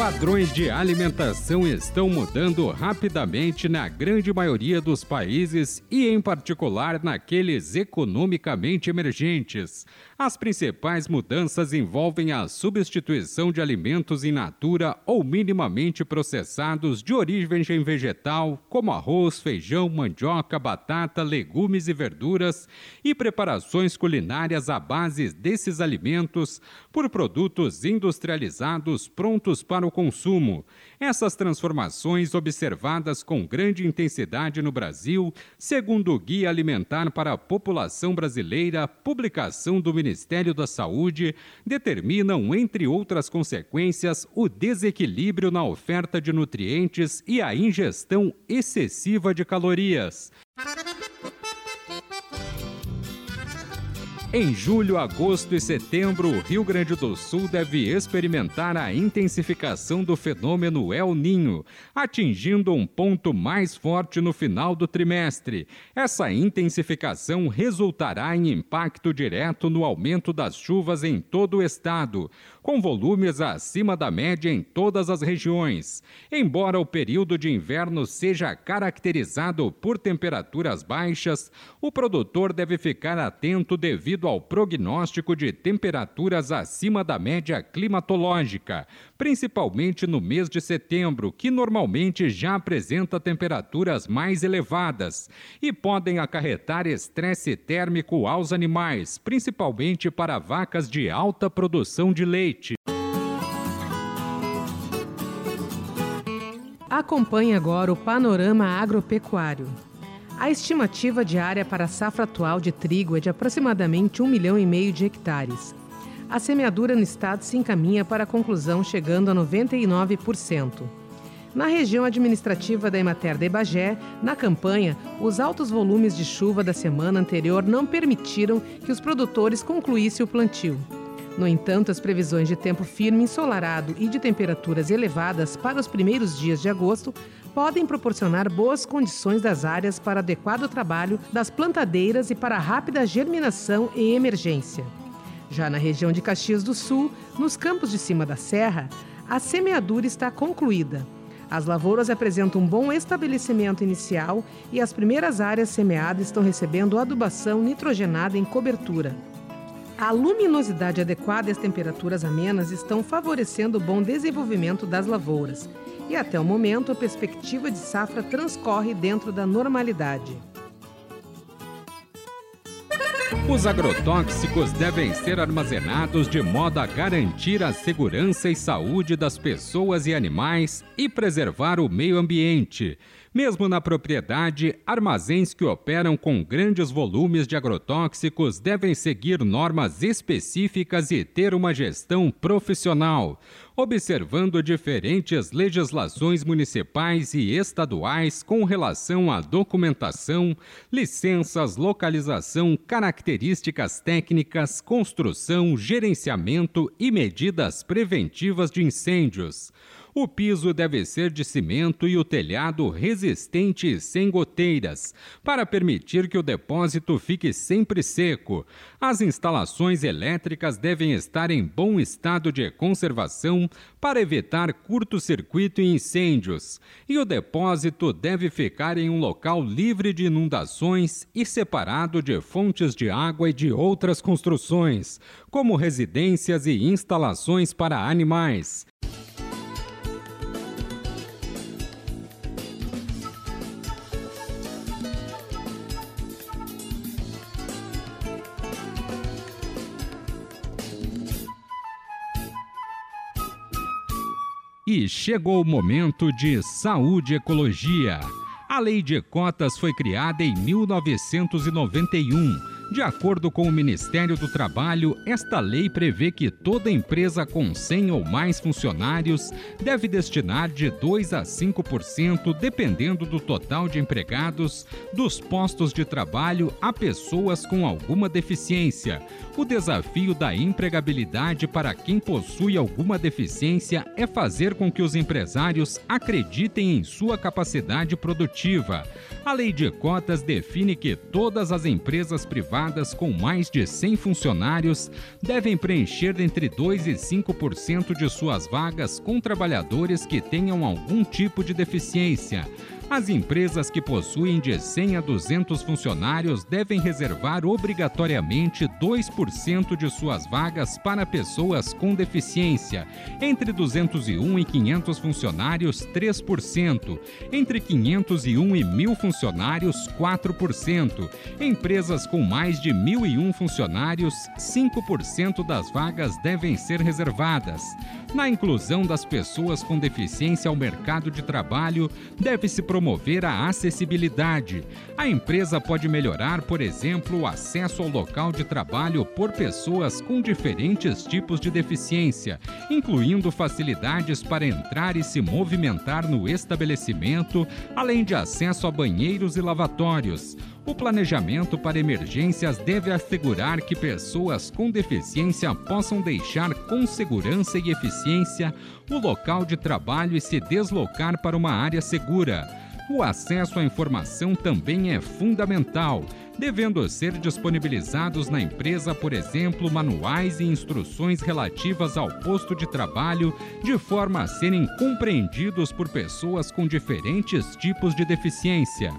Padrões de alimentação estão mudando rapidamente na grande maioria dos países e, em particular, naqueles economicamente emergentes. As principais mudanças envolvem a substituição de alimentos in natura ou minimamente processados de origem vegetal, como arroz, feijão, mandioca, batata, legumes e verduras, e preparações culinárias à base desses alimentos por produtos industrializados prontos para o o consumo. Essas transformações, observadas com grande intensidade no Brasil, segundo o Guia Alimentar para a População Brasileira, publicação do Ministério da Saúde, determinam, entre outras consequências, o desequilíbrio na oferta de nutrientes e a ingestão excessiva de calorias. Em julho, agosto e setembro, o Rio Grande do Sul deve experimentar a intensificação do fenômeno El Ninho, atingindo um ponto mais forte no final do trimestre. Essa intensificação resultará em impacto direto no aumento das chuvas em todo o estado, com volumes acima da média em todas as regiões. Embora o período de inverno seja caracterizado por temperaturas baixas, o produtor deve ficar atento devido devido ao prognóstico de temperaturas acima da média climatológica, principalmente no mês de setembro, que normalmente já apresenta temperaturas mais elevadas e podem acarretar estresse térmico aos animais, principalmente para vacas de alta produção de leite. Acompanhe agora o panorama agropecuário. A estimativa diária para a safra atual de trigo é de aproximadamente 1 milhão e meio de hectares. A semeadura no estado se encaminha para a conclusão, chegando a 99%. Na região administrativa da Emater de Bagé, na campanha, os altos volumes de chuva da semana anterior não permitiram que os produtores concluíssem o plantio. No entanto, as previsões de tempo firme, ensolarado e de temperaturas elevadas para os primeiros dias de agosto podem proporcionar boas condições das áreas para adequado trabalho das plantadeiras e para rápida germinação e emergência. Já na região de Caxias do Sul, nos campos de cima da serra, a semeadura está concluída. As lavouras apresentam um bom estabelecimento inicial e as primeiras áreas semeadas estão recebendo adubação nitrogenada em cobertura. A luminosidade adequada e as temperaturas amenas estão favorecendo o bom desenvolvimento das lavouras e até o momento a perspectiva de safra transcorre dentro da normalidade. Os agrotóxicos devem ser armazenados de modo a garantir a segurança e saúde das pessoas e animais e preservar o meio ambiente. Mesmo na propriedade, armazéns que operam com grandes volumes de agrotóxicos devem seguir normas específicas e ter uma gestão profissional observando diferentes legislações municipais e estaduais com relação à documentação, licenças, localização, características técnicas, construção, gerenciamento e medidas preventivas de incêndios. O piso deve ser de cimento e o telhado resistente e sem goteiras, para permitir que o depósito fique sempre seco. As instalações elétricas devem estar em bom estado de conservação para evitar curto-circuito e incêndios. E o depósito deve ficar em um local livre de inundações e separado de fontes de água e de outras construções, como residências e instalações para animais. E chegou o momento de saúde e ecologia. A lei de cotas foi criada em 1991 De acordo com o Ministério do Trabalho, esta lei prevê que toda empresa com 100 ou mais funcionários deve destinar de 2 a 5%, dependendo do total de empregados, dos postos de trabalho a pessoas com alguma deficiência. O desafio da empregabilidade para quem possui alguma deficiência é fazer com que os empresários acreditem em sua capacidade produtiva. A lei de cotas define que todas as empresas privadas com mais de 100 funcionários devem preencher entre 2 e 5% de suas vagas com trabalhadores que tenham algum tipo de deficiência. As empresas que possuem de 100 a 200 funcionários devem reservar obrigatoriamente 2% de suas vagas para pessoas com deficiência. Entre 201 e 500 funcionários, 3%. Entre 501 e 1.000 funcionários, 4%. Empresas com mais de 1.001 funcionários, 5% das vagas devem ser reservadas. Na inclusão das pessoas com deficiência ao mercado de trabalho, deve-se promover a acessibilidade. A empresa pode melhorar, por exemplo, o acesso ao local de trabalho por pessoas com diferentes tipos de deficiência, incluindo facilidades para entrar e se movimentar no estabelecimento, além de acesso a banheiros e lavatórios. O planejamento para emergências deve assegurar que pessoas com deficiência possam deixar com segurança e eficiência o local de trabalho e se deslocar para uma área segura. O acesso à informação também é fundamental, devendo ser disponibilizados na empresa, por exemplo, manuais e instruções relativas ao posto de trabalho, de forma a serem compreendidos por pessoas com diferentes tipos de deficiência.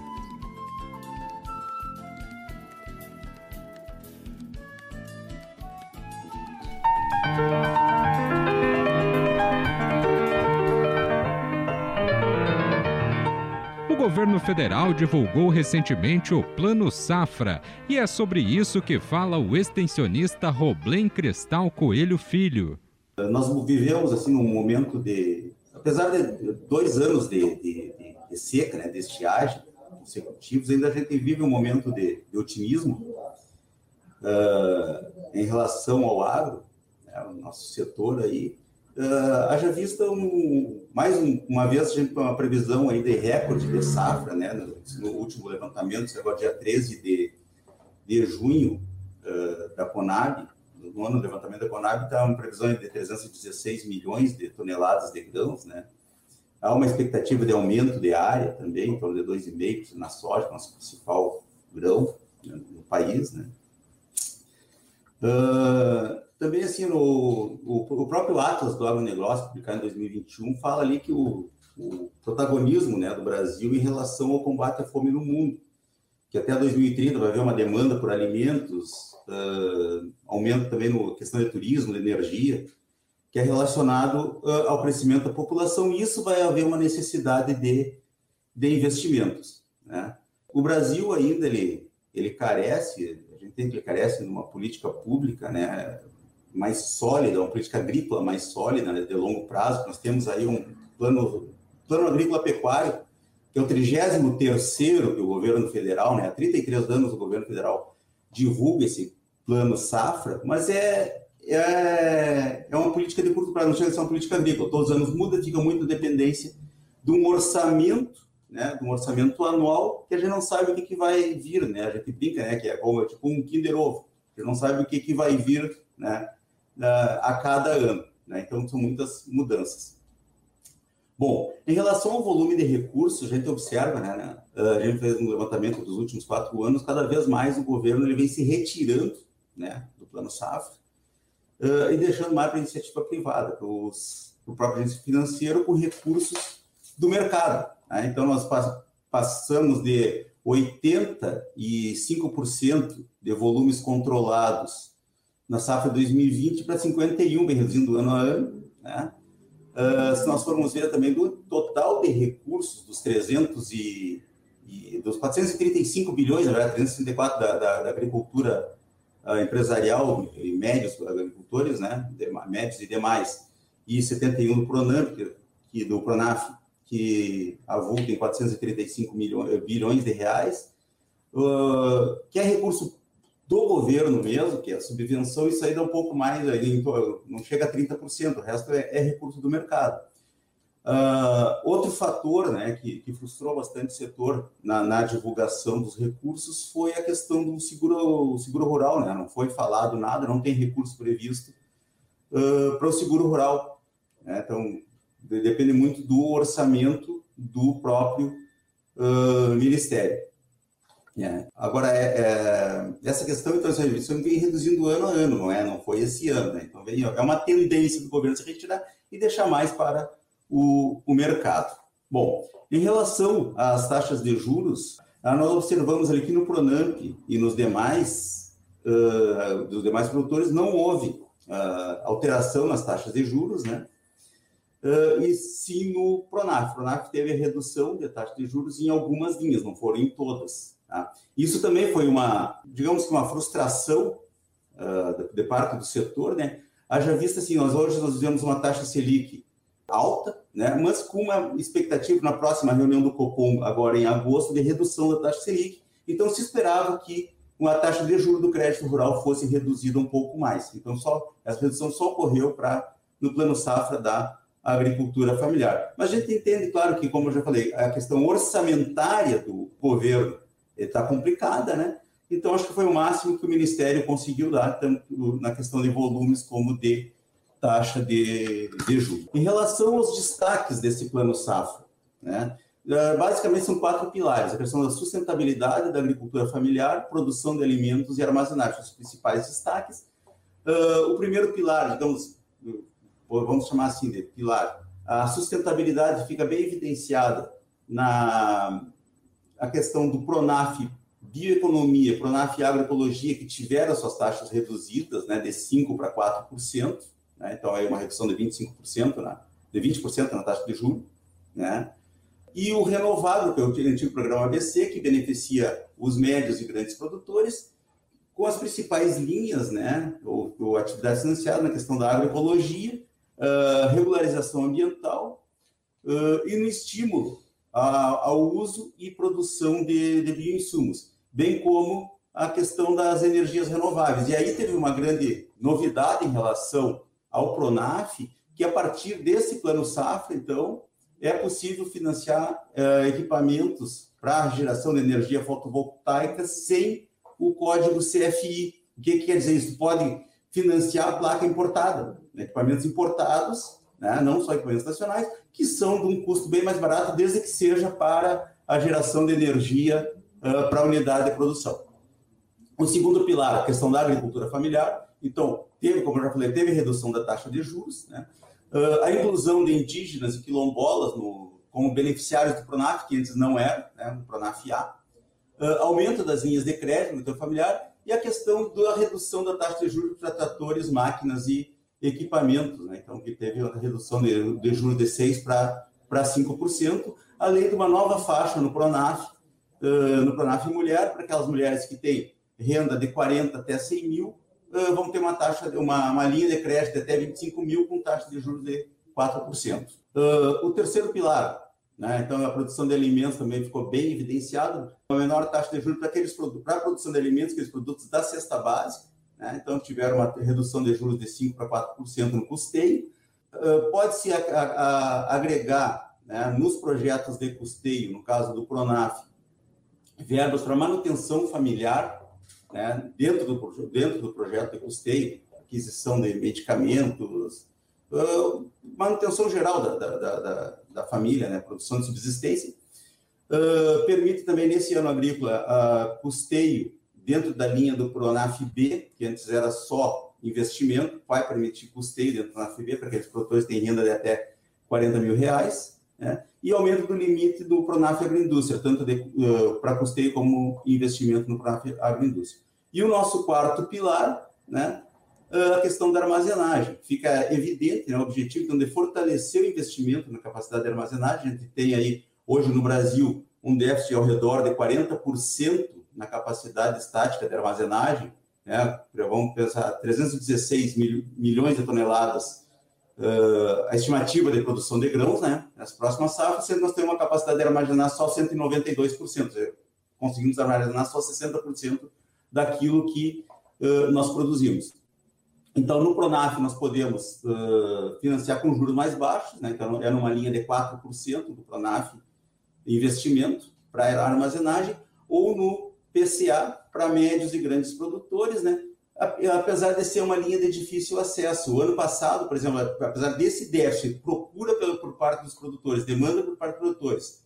Federal divulgou recentemente o Plano Safra e é sobre isso que fala o extensionista Roblen Cristal Coelho Filho. Nós vivemos assim num momento de, apesar de dois anos de, de, de seca, né, de estiagem consecutivos, ainda a gente vive um momento de, de otimismo uh, em relação ao agro, né, o nosso setor aí, uh, haja vista um, mais um, uma vez a gente tem uma previsão aí de recorde de safra, né, no, no último levantamento, agora dia 13 de, de junho uh, da Conab, no ano levantamento da Conab está uma previsão de 316 milhões de toneladas de grãos, né, há uma expectativa de aumento de área também, torno de 2,5% na soja, nosso principal grão né, no país, né, Uh, também, assim, no, o, o, próprio Atlas do Agronegócio, publicado em 2021, fala ali que o, o, protagonismo né, do Brasil em relação ao combate à fome no mundo, que até 2030 vai haver uma demanda por alimentos, uh, aumento também na questão de turismo, de energia, que é relacionado uh, ao crescimento da população, e isso vai haver uma necessidade de, de investimentos. Né? O Brasil ainda, ele, ele carece, a gente tem que carece de uma política pública, né, mais sólida, uma política agrícola mais sólida, né, de longo prazo. Nós temos aí um plano, plano agrícola pecuário, que é o 33 que o governo federal, né, há 33 anos o governo federal divulga esse plano safra, mas é, é, é uma política de curto prazo, não chega a ser uma política agrícola. Todos os anos muda, fica muito dependência de um orçamento, né, de um orçamento anual que a gente não sabe o que, que vai vir, né? A gente brinca, né, que é como tipo um Kinder Ovo. A gente não sabe o que, que vai vir, né? A cada ano. Né? Então, são muitas mudanças. Bom, em relação ao volume de recursos, a gente observa, né, né, a gente fez um levantamento dos últimos quatro anos, cada vez mais o governo ele vem se retirando né, do plano safra uh, e deixando mais para a iniciativa privada, para, o próprio agente financeiro, com recursos do mercado. Né? Então, nós passamos de 85% de volumes controlados na safra 2020 para 51, bem reduzindo ano a ano. Né? Uh, se nós formos ver também do total de recursos dos 300 e, e dos 435 bilhões, na verdade, 334 da, da, da agricultura uh, empresarial e médios agricultores, né, médios e demais, e 71 do Pronamp, que, que do Pronaf, que avulta em 435 milhões, bilhões de reais, uh, que é recurso do governo mesmo, que é a subvenção, isso aí dá um pouco mais, aí, não chega a 30%, o resto é, é recurso do mercado. Uh, outro fator né, que, que, frustrou bastante o setor na, na, divulgação dos recursos foi a questão do seguro, seguro rural. Né? Não foi falado nada, não tem recurso previsto uh, para o seguro rural. Né? Então, depende muito do orçamento do próprio uh, ministério. É. Agora, é, é, essa questão, então, isso vem reduzindo ano a ano, não é? Não foi esse ano, né? Então, vem, é uma tendência do governo se retirar e deixar mais para o, o mercado. Bom, em relação às taxas de juros, ah, nós observamos ali que no Pronamp e nos demais, uh, dos demais produtores, não houve uh, alteração nas taxas de juros, né? Uh, e sim no Pronaf. O Pronaf teve a redução de taxa de juros em algumas linhas, não foram em todas. Tá? Isso também foi uma, digamos que uma frustração uh, de parte do setor, né? Haja vista assim, nós hoje nós vivemos uma taxa Selic alta, né? Mas com uma expectativa na próxima reunião do Copom, agora em agosto, de redução da taxa Selic. Então se esperava que a taxa de juros do crédito rural fosse reduzida um pouco mais. Então só essa redução só ocorreu para no plano safra da agricultura familiar. Mas a gente entende, claro, que como eu já falei, a questão orçamentária do governo está complicada, né? Então, acho que foi o máximo que o Ministério conseguiu dar, tanto na questão de volumes como de taxa de, de juros. Em relação aos destaques desse plano safra, né? Eh, basicamente são quatro pilares: a questão da sustentabilidade da agricultura familiar, produção de alimentos e armazenagem, os principais destaques. Uh, o primeiro pilar, digamos, vamos chamar assim de pilar, a sustentabilidade fica bem evidenciada na a questão do Pronaf Bioeconomia, Pronaf Agroecologia, que tiveram suas taxas reduzidas né, de 5% para 4%, né, então aí uma redução de 25%, né, de 20% na taxa de juros, né, e o Renovável, que é o antigo programa ABC, que beneficia os médios e grandes produtores, com as principais linhas, né, ou, ou atividades financiadas na questão da agroecologia, uh, regularização ambiental uh, e no estímulo ao uso e produção de, de bioinsumos, bem como a questão das energias renováveis. E aí teve uma grande novidade em relação ao Pronaf, que a partir desse plano safra, então, é possível financiar uh, equipamentos para geração de energia fotovoltaica sem o código CFI. O que, que quer dizer isso? Pode financiar a placa importada, né? equipamentos importados né? não só equipamentos nacionais, que são de um custo bem mais barato, desde que seja para a geração de energia uh, para a unidade de produção. O segundo pilar, a questão da agricultura familiar. Então, teve, como eu já falei, teve redução da taxa de juros, né? uh, a inclusão de indígenas e quilombolas no, como beneficiários do Pronaf, que antes não eram, né? no Pronaf A, uh, aumento das linhas de crédito no agricultura familiar e a questão da redução da taxa de juros para tratores, máquinas e equipamentos, né? então que teve uma redução de, de juros de 6% para 5%, além de uma nova faixa no Pronaf, uh, no Pronaf Mulher, para aquelas mulheres que têm renda de 40 até 100 mil, uh, vão ter uma taxa, uma, uma linha de crédito até 25 mil com taxa de juros de 4%. Uh, o terceiro pilar, né? então a produção de alimentos também ficou bem evidenciado, uma menor taxa de juros para aqueles para a produção de alimentos, aqueles produtos da cesta básica, né? então tiveram uma redução de juros de 5% para 4% no custeio. Uh, Pode-se agregar né, nos projetos de custeio, no caso do Pronaf, verbas para manutenção familiar, né, dentro, do, dentro do projeto de custeio, aquisição de medicamentos, uh, manutenção geral da, da, da, da, família, né, produção de subsistência. Uh, permite também, nesse ano agrícola, uh, custeio dentro da linha do Pronaf B, que antes era só investimento, vai permitir custeio dentro do Pronaf B para aqueles produtores que têm renda de até 40 mil reais, né? e aumento do limite do Pronaf Agroindústria, tanto uh, para custeio como investimento no Pronaf Agroindústria. E o nosso quarto pilar, né, a questão da armazenagem. Fica evidente né, o objetivo então, de fortalecer o investimento na capacidade de armazenagem. A gente tem aí, hoje no Brasil, um déficit ao redor de 40% na capacidade estática de armazenagem, né? vamos pensar 316 mil, milhões de toneladas uh, a estimativa de produção de grãos, né? nas próximas safras, nós temos uma capacidade de armazenar só 192%, conseguimos armazenar só 60% daquilo que uh, nós produzimos. Então, no Pronaf, nós podemos uh, financiar com juros mais baixos, né? então é numa linha de 4% do Pronaf investimento para armazenagem, ou no PCA para médios e grandes produtores, né? apesar de ser uma linha de difícil acesso. O ano passado, por exemplo, apesar desse déficit, procura por parte dos produtores, demanda por parte dos produtores.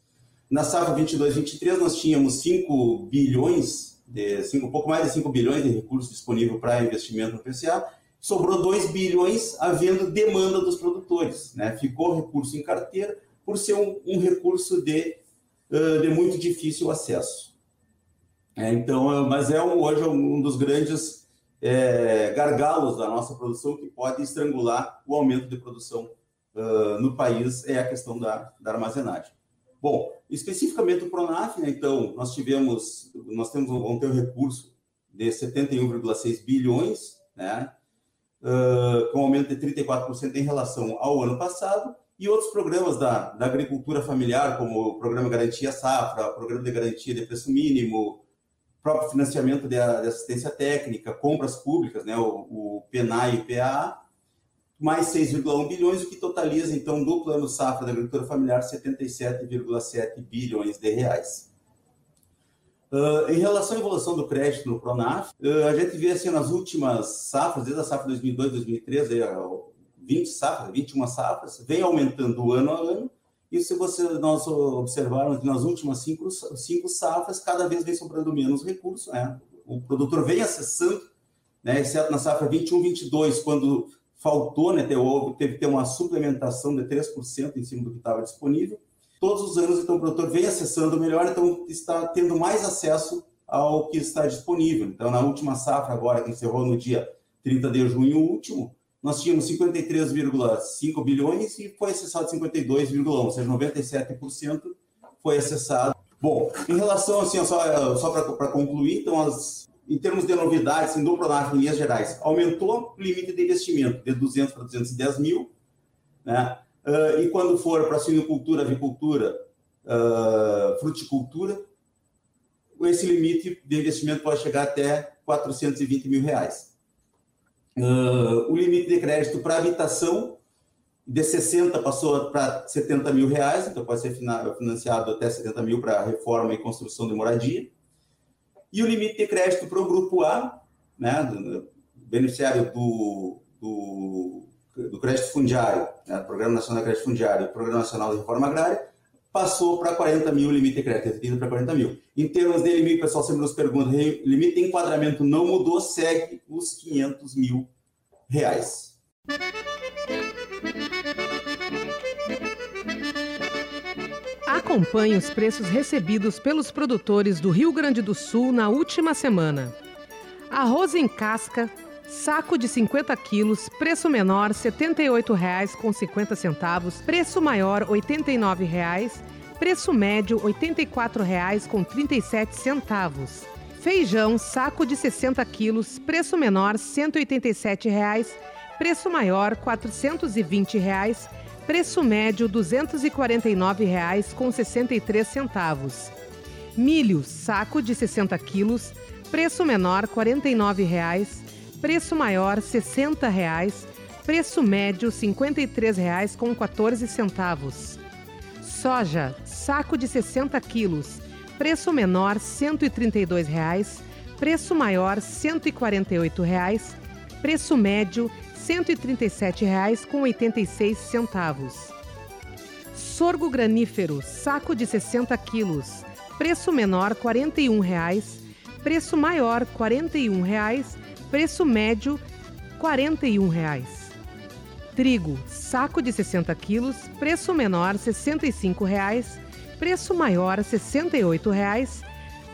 Na safra 22-23, nós tínhamos 5 bilhões, de, cinco, um pouco mais de 5 bilhões de recursos disponíveis para investimento no PCA, sobrou 2 bilhões havendo demanda dos produtores. Né? Ficou recurso em carteira por ser um, um recurso de, de muito difícil acesso. É, então, mas é um, hoje um dos grandes é, gargalos da nossa produção que pode estrangular o aumento de produção uh, no país é a questão da, da armazenagem. Bom, especificamente o Pronaf, né, então, nós tivemos, nós temos, vamos ter um recurso de 71,6 bilhões, né, uh, com aumento de 34% em relação ao ano passado, e outros programas da, da agricultura familiar, como o Programa Garantia Safra, o Programa de Garantia de Preço Mínimo, próprio financiamento de, assistência técnica, compras públicas, né, o, o PNA e o mais 6,1 bilhões, o que totaliza, então, do Plano Safra da Agricultura Familiar, 77,7 bilhões de reais. Uh, em relação à evolução do crédito no Pronaf, uh, a gente vê assim nas últimas safras, desde a safra 2002, 2003, aí, 20 safras, 21 safras, vem aumentando ano a ano, e se você, nós observarmos nas últimas cinco, cinco safras, cada vez vem sobrando menos recursos. Né? O produtor vem acessando, né, exceto na safra 21, 22, quando faltou, né, teve que ter uma suplementação de 3% em cima do que estava disponível. Todos os anos, então, o produtor vem acessando melhor, então está tendo mais acesso ao que está disponível. Então, na última safra, agora, que encerrou no dia 30 de junho último, nós tínhamos 53,5 bilhões e foi acessado 52,1, ou seja, 97% foi acessado. Bom, em relação, assim, só, só para concluir, então, as, em termos de novidades, assim, do Pronaf em linhas gerais, aumentou o limite de investimento de 200 para 210 mil, né? Uh, e quando for para suinocultura, avicultura, uh, fruticultura, esse limite de investimento pode chegar até 420 mil reais. Uh, o limite de crédito para habitação de 60 passou para 70 mil reais, então pode ser financiado até 70 mil para reforma e construção de moradia. E o limite de crédito para o grupo A, né, do, beneficiário do, do, do crédito fundiário, né, Programa Nacional de Crédito Fundiário e Programa Nacional de Reforma Agrária, passou para 40 mil o limite de crédito, 30 para 40 mil. Em termos de limite, o pessoal sempre nos pergunta, limite de enquadramento não mudou, segue os 500 mil reais. Acompanhe os preços recebidos pelos produtores do Rio Grande do Sul na última semana. Arroz em casca, saco de 50 quilos, preço menor R$ 78,50, preço maior R$ 89,00 Preço médio R$ 84,37. Feijão, saco de 60 quilos, preço menor 187 reais, preço maior 420 reais, preço médio 249 reais com 63 centavos. Milho, saco de 60 quilos, preço menor 49 reais, preço maior 60 reais, preço médio 53 reais com 14 centavos. Soja, saco de 60 quilos, preço menor 132 reais, preço maior 148 reais, preço médio 137 reais com 86 centavos. Sorgo granífero, saco de 60 quilos, preço menor 41 reais, preço maior 41 reais, preço médio 41 reais. Trigo, saco de 60 quilos, preço menor R$ 65,00, preço maior R$ 68,00,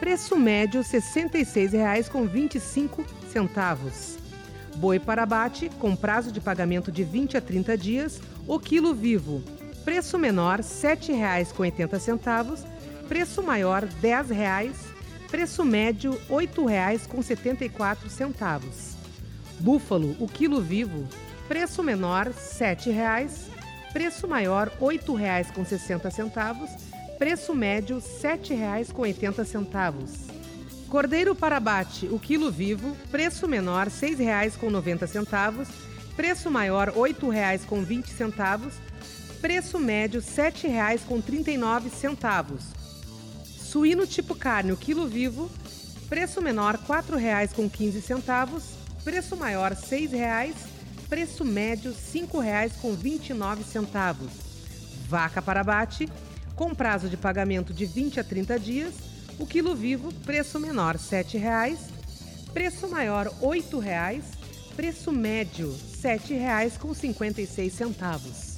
preço médio R$ 66,00 com 25 centavos. Boi para abate, com prazo de pagamento de 20 a 30 dias, o quilo vivo. Preço menor R$ 7,80, preço maior R$ 10,00, preço médio R$ 8,00 com 74 centavos. Búfalo, o quilo vivo, Preço menor R$ 7,00, preço maior R$ 8,60, preço médio R$ 7,80. Cordeiro para abate, o quilo vivo, preço menor R$ 6,90, preço maior R$ 8,20, preço médio R$ 7,39. Suíno tipo carne, o quilo vivo, preço menor R$ 4,15, preço maior R$ 6,00, preço médio R$ 5,29. Vaca para abate, com prazo de pagamento de 20 a 30 dias, o quilo vivo, preço menor R$ 7,00, preço maior R$ 8,00, preço médio R$ 7,56.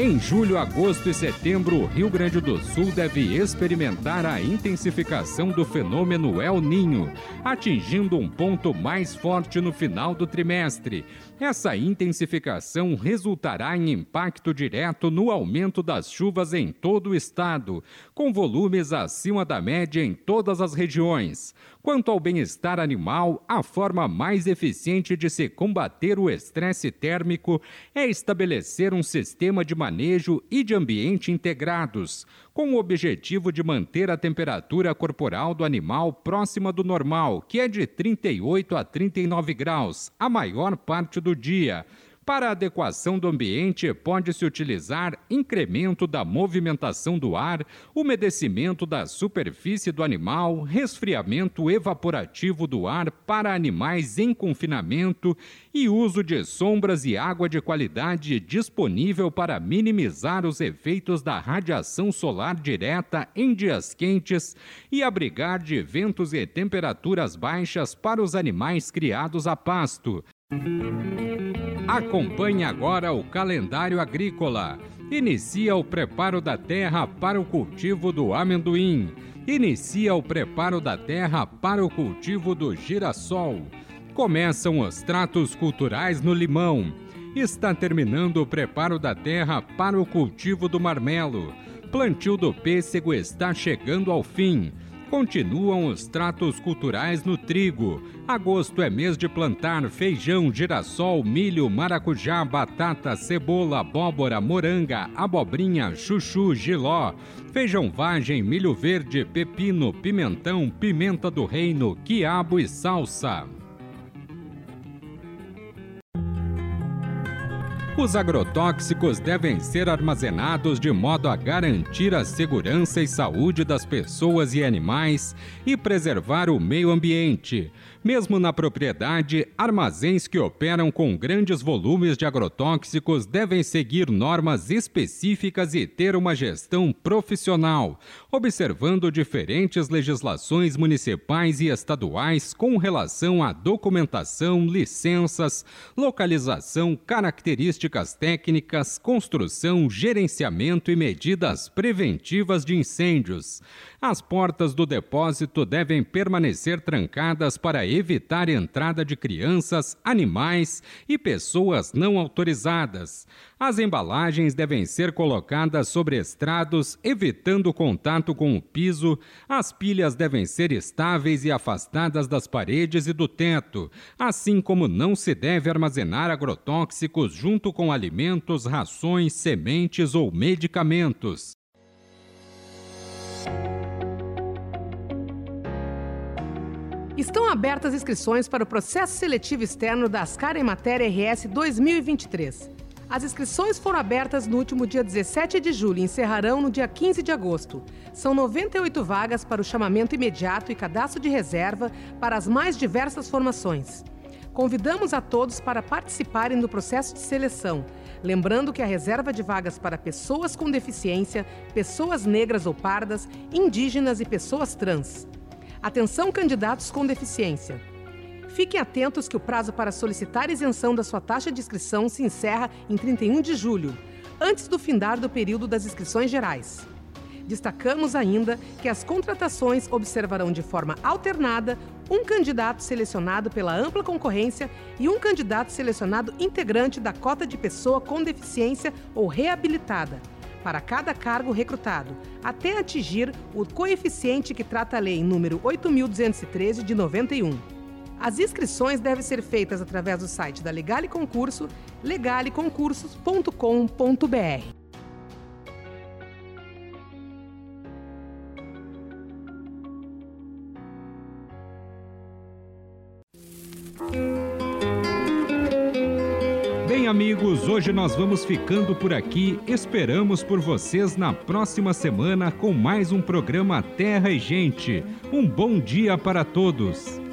Em julho, agosto e setembro, o Rio Grande do Sul deve experimentar a intensificação do fenômeno El Ninho, atingindo um ponto mais forte no final do trimestre. Essa intensificação resultará em impacto direto no aumento das chuvas em todo o estado, com volumes acima da média em todas as regiões. Quanto ao bem-estar animal, a forma mais eficiente de se combater o estresse térmico é estabelecer um sistema de manejo e de ambiente integrados, com o objetivo de manter a temperatura corporal do animal próxima do normal, que é de 38 a 39 graus, a maior parte do dia para adequação do ambiente, pode-se utilizar incremento da movimentação do ar, umedecimento da superfície do animal, resfriamento evaporativo do ar para animais em confinamento e uso de sombras e água de qualidade disponível para minimizar os efeitos da radiação solar direta em dias quentes e abrigar de ventos e temperaturas baixas para os animais criados a pasto. Acompanhe agora o calendário agrícola. Inicia o preparo da terra para o cultivo do amendoim. Inicia o preparo da terra para o cultivo do girassol. Começam os tratos culturais no limão. Está terminando o preparo da terra para o cultivo do marmelo. Plantio do pêssego está chegando ao fim. Continuam os tratos culturais no trigo. Agosto é mês de plantar feijão, girassol, milho, maracujá, batata, cebola, abóbora, moranga, abobrinha, chuchu, giló, feijão vagem, milho verde, pepino, pimentão, pimenta do reino, quiabo e salsa. Os agrotóxicos devem ser armazenados de modo a garantir a segurança e saúde das pessoas e animais e preservar o meio ambiente. Mesmo na propriedade, armazéns que operam com grandes volumes de agrotóxicos devem seguir normas específicas e ter uma gestão profissional, observando diferentes legislações municipais e estaduais com relação à documentação, licenças, localização, características técnicas, construção, gerenciamento e medidas preventivas de incêndios. As portas do depósito devem permanecer trancadas para evitar entrada de crianças, animais e pessoas não autorizadas. As embalagens devem ser colocadas sobre estrados, evitando contato com o piso. As pilhas devem ser estáveis e afastadas das paredes e do teto, assim como não se deve armazenar agrotóxicos junto com alimentos, rações, sementes ou medicamentos. Estão abertas inscrições para o processo seletivo externo da Ascar em Matéria RS 2023. As inscrições foram abertas no último dia 17 de julho e encerrarão no dia 15 de agosto. São 98 vagas para o chamamento imediato e cadastro de reserva para as mais diversas formações. Convidamos a todos para participarem do processo de seleção, lembrando que a reserva de vagas para pessoas com deficiência, pessoas negras ou pardas, indígenas e pessoas trans. Atenção, candidatos com deficiência. Fiquem atentos que o prazo para solicitar isenção da sua taxa de inscrição se encerra em 31 de julho, antes do findar do período das inscrições gerais. Destacamos ainda que as contratações observarão de forma alternada um candidato selecionado pela ampla concorrência e um candidato selecionado integrante da cota de pessoa com deficiência ou reabilitada para cada cargo recrutado, até atingir o coeficiente que trata a lei número 8213 de 91. As inscrições devem ser feitas através do site da Legale Concurso, legaleconcursos.com.br. Bem, amigos, hoje nós vamos ficando por aqui. Esperamos por vocês na próxima semana com mais um programa Terra e Gente. Um bom dia para todos.